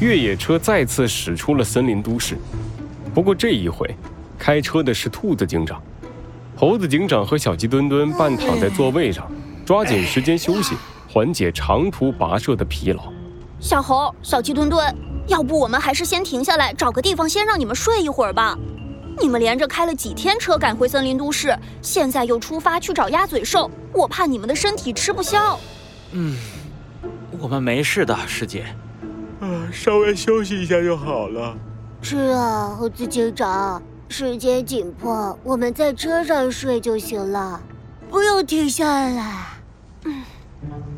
越野车再次驶出了森林都市。不过这一回，开车的是兔子警长。猴子警长和小鸡墩墩半躺在座位上，抓紧时间休息，缓解长途跋涉的疲劳。小猴、小鸡墩墩，要不我们还是先停下来，找个地方先让你们睡一会儿吧。你们连着开了几天车赶回森林都市，现在又出发去找鸭嘴兽，我怕你们的身体吃不消。嗯，我们没事的，师姐。啊，稍微休息一下就好了。是啊，猴子警长。时间紧迫，我们在车上睡就行了，不用停下来。嗯，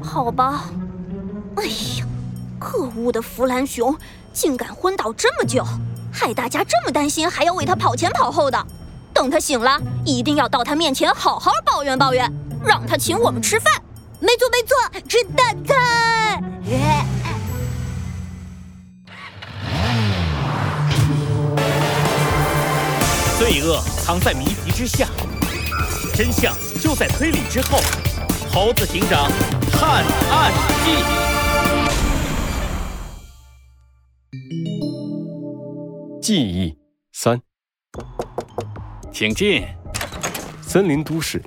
好吧。哎呀，可恶的弗兰熊，竟敢昏倒这么久，害大家这么担心，还要为他跑前跑后的。等他醒了，一定要到他面前好好抱怨抱怨，让他请我们吃饭。没错没错，吃大餐。罪恶藏在谜题之下，真相就在推理之后。猴子警长探案记，记忆三，请进。森林都市，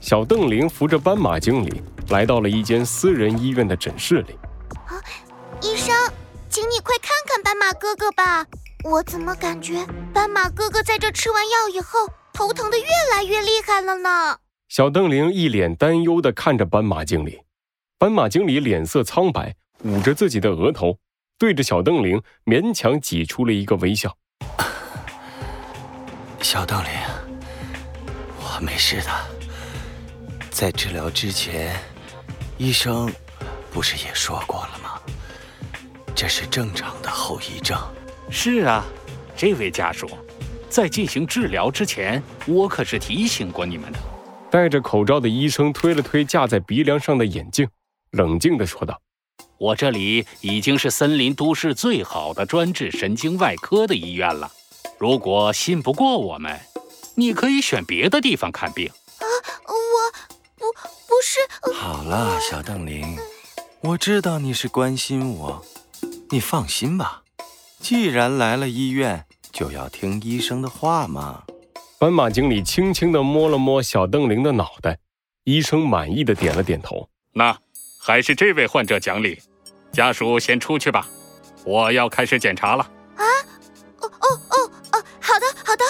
小邓玲扶着斑马经理来到了一间私人医院的诊室里。啊，医生，请你快看看斑马哥哥吧。我怎么感觉斑马哥哥在这吃完药以后，头疼的越来越厉害了呢？小邓玲一脸担忧的看着斑马经理，斑马经理脸色苍白，捂着自己的额头，对着小邓玲勉强挤出了一个微笑。小邓玲，我没事的。在治疗之前，医生不是也说过了吗？这是正常的后遗症。是啊，这位家属，在进行治疗之前，我可是提醒过你们的。戴着口罩的医生推了推架在鼻梁上的眼镜，冷静地说道：“我这里已经是森林都市最好的专治神经外科的医院了。如果信不过我们，你可以选别的地方看病。”啊，我不不是。好了，小邓玲，我知道你是关心我，你放心吧。既然来了医院，就要听医生的话嘛。斑马经理轻轻地摸了摸小邓玲的脑袋，医生满意的点了点头。那还是这位患者讲理，家属先出去吧，我要开始检查了。啊？哦哦哦哦，好的好的。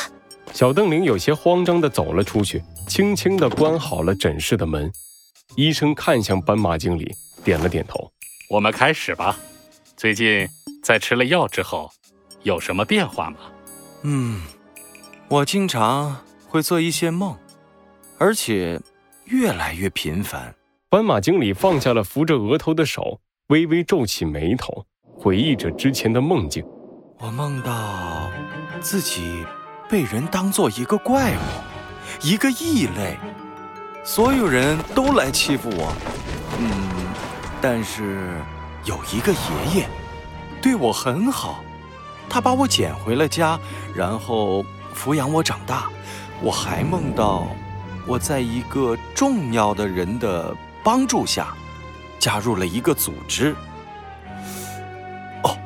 小邓玲有些慌张的走了出去，轻轻的关好了诊室的门。医生看向斑马经理，点了点头。我们开始吧。最近。在吃了药之后，有什么变化吗？嗯，我经常会做一些梦，而且越来越频繁。斑马经理放下了扶着额头的手，微微皱起眉头，回忆着之前的梦境。我梦到自己被人当做一个怪物，一个异类，所有人都来欺负我。嗯，但是有一个爷爷。对我很好，他把我捡回了家，然后抚养我长大。我还梦到我在一个重要的人的帮助下，加入了一个组织。哦，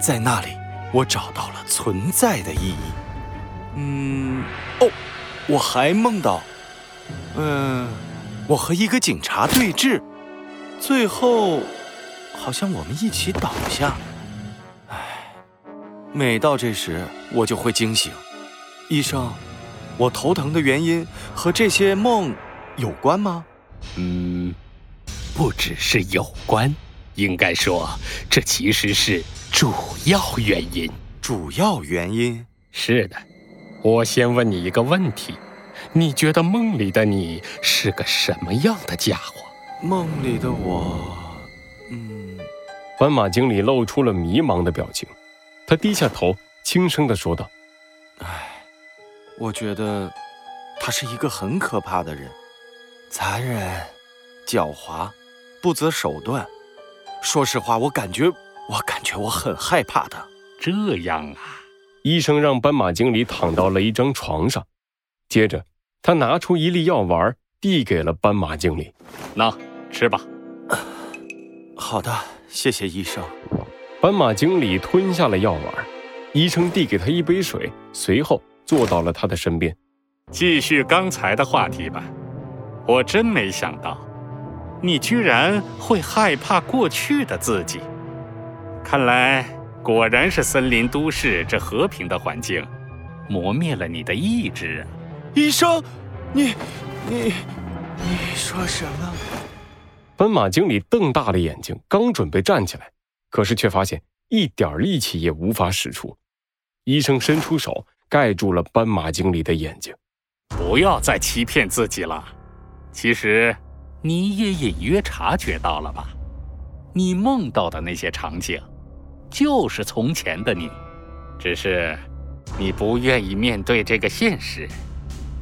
在那里我找到了存在的意义。嗯，哦，我还梦到，嗯，我和一个警察对峙，最后好像我们一起倒下。每到这时，我就会惊醒。医生，我头疼的原因和这些梦有关吗？嗯，不只是有关，应该说这其实是主要原因。主要原因？是的。我先问你一个问题：你觉得梦里的你是个什么样的家伙？梦里的我，嗯……斑马经理露出了迷茫的表情。他低下头，轻声地说道：“唉，我觉得他是一个很可怕的人，残忍、狡猾、不择手段。说实话，我感觉，我感觉我很害怕他。这样啊。”医生让斑马经理躺到了一张床上，接着他拿出一粒药丸，递给了斑马经理：“那吃吧。”“好的，谢谢医生。”斑马经理吞下了药丸，医生递给他一杯水，随后坐到了他的身边。继续刚才的话题吧。我真没想到，你居然会害怕过去的自己。看来果然是森林都市这和平的环境，磨灭了你的意志。医生，你你你说什么？斑马经理瞪大了眼睛，刚准备站起来，可是却发现一点力气也无法使出。医生伸出手盖住了斑马经理的眼睛。不要再欺骗自己了。其实，你也隐约察觉到了吧？你梦到的那些场景，就是从前的你，只是你不愿意面对这个现实。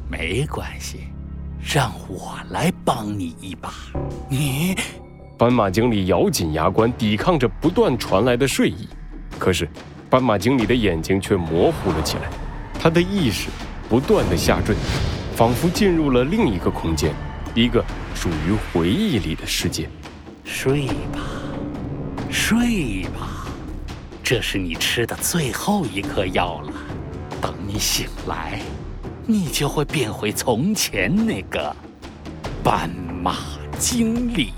没关系，让我来帮你一把。你，斑马经理咬紧牙关，抵抗着不断传来的睡意。可是，斑马经理的眼睛却模糊了起来，他的意识不断的下坠，仿佛进入了另一个空间。一个属于回忆里的世界。睡吧，睡吧，这是你吃的最后一颗药了。等你醒来，你就会变回从前那个斑马经理。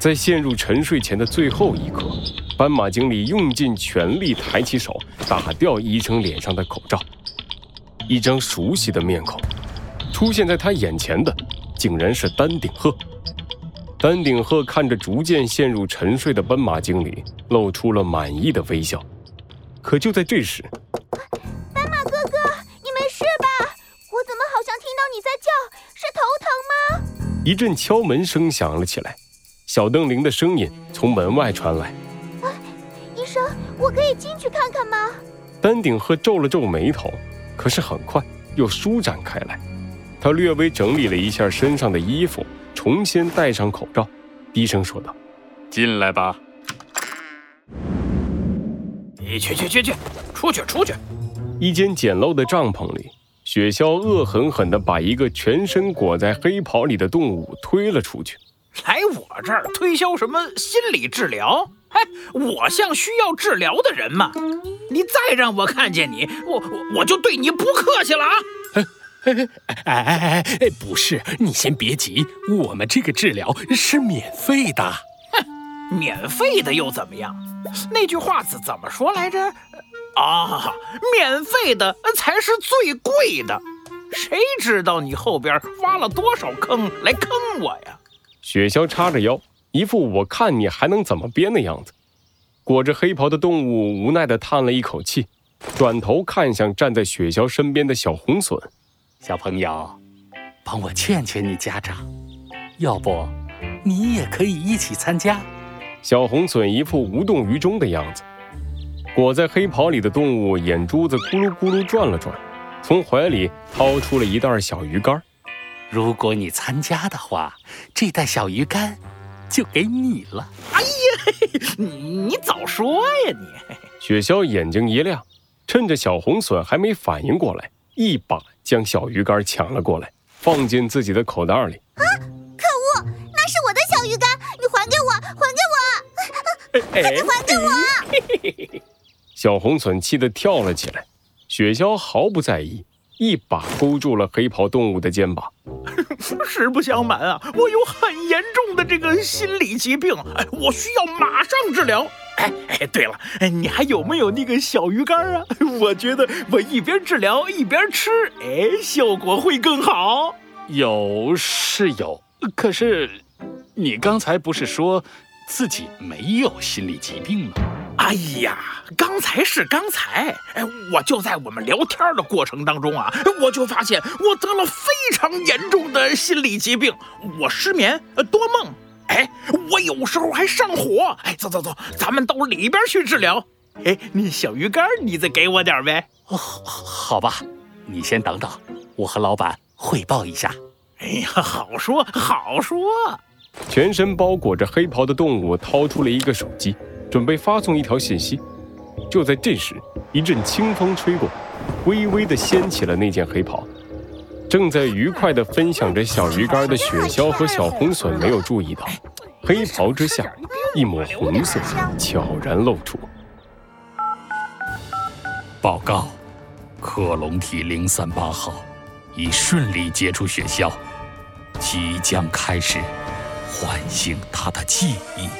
在陷入沉睡前的最后一刻，斑马经理用尽全力抬起手，打掉医生脸上的口罩。一张熟悉的面孔出现在他眼前的。竟然是丹顶鹤。丹顶鹤看着逐渐陷入沉睡的斑马经理，露出了满意的微笑。可就在这时，斑马哥哥，你没事吧？我怎么好像听到你在叫？是头疼吗？一阵敲门声响了起来，小邓玲的声音从门外传来：“啊医生，我可以进去看看吗？”丹顶鹤皱了皱眉头，可是很快又舒展开来。他略微整理了一下身上的衣服，重新戴上口罩，低声说道：“进来吧。”“你去去去去，出去出去！”一间简陋的帐篷里，雪橇恶狠狠地把一个全身裹在黑袍里的动物推了出去。“来我这儿推销什么心理治疗？嘿，我像需要治疗的人吗？你再让我看见你，我我我就对你不客气了啊！”哎哎哎哎！不是，你先别急，我们这个治疗是免费的。哼，免费的又怎么样？那句话怎怎么说来着？啊，免费的才是最贵的。谁知道你后边挖了多少坑来坑我呀？雪橇叉着腰，一副我看你还能怎么编的样子。裹着黑袍的动物无奈地叹了一口气，转头看向站在雪橇身边的小红隼。小朋友，帮我劝劝你家长，要不你也可以一起参加。小红隼一副无动于衷的样子，裹在黑袍里的动物眼珠子咕噜咕噜转了转，从怀里掏出了一袋小鱼干。如果你参加的话，这袋小鱼干就给你了。哎呀，你你早说呀你！雪橇眼睛一亮，趁着小红隼还没反应过来，一把。将小鱼干抢了过来，放进自己的口袋里。啊！可恶，那是我的小鱼干，你还给我，还给我！快点还给我！小红隼气得跳了起来，雪橇毫不在意，一把勾住了黑袍动物的肩膀。实不相瞒啊，我有很严重的这个心理疾病，哎，我需要马上治疗。哎哎，对了，你还有没有那个小鱼干啊？我觉得我一边治疗一边吃，哎，效果会更好。有是有，可是你刚才不是说自己没有心理疾病吗？哎呀，刚才是刚才，哎，我就在我们聊天的过程当中啊，我就发现我得了非常严重的心理疾病，我失眠多梦。哎，我有时候还上火。哎，走走走，咱们到里边去治疗。哎，那小鱼干你再给我点呗。哦，好吧，你先等等，我和老板汇报一下。哎呀，好说好说。全身包裹着黑袍的动物掏出了一个手机，准备发送一条信息。就在这时一阵清风吹过微微的掀起了那件黑袍。正在愉快的分享着小鱼干的雪橇和小红隼没有注意到黑袍之下一抹红色悄然露出。报告克隆体零三八号已顺利接触雪橇即将开始唤醒他的记忆。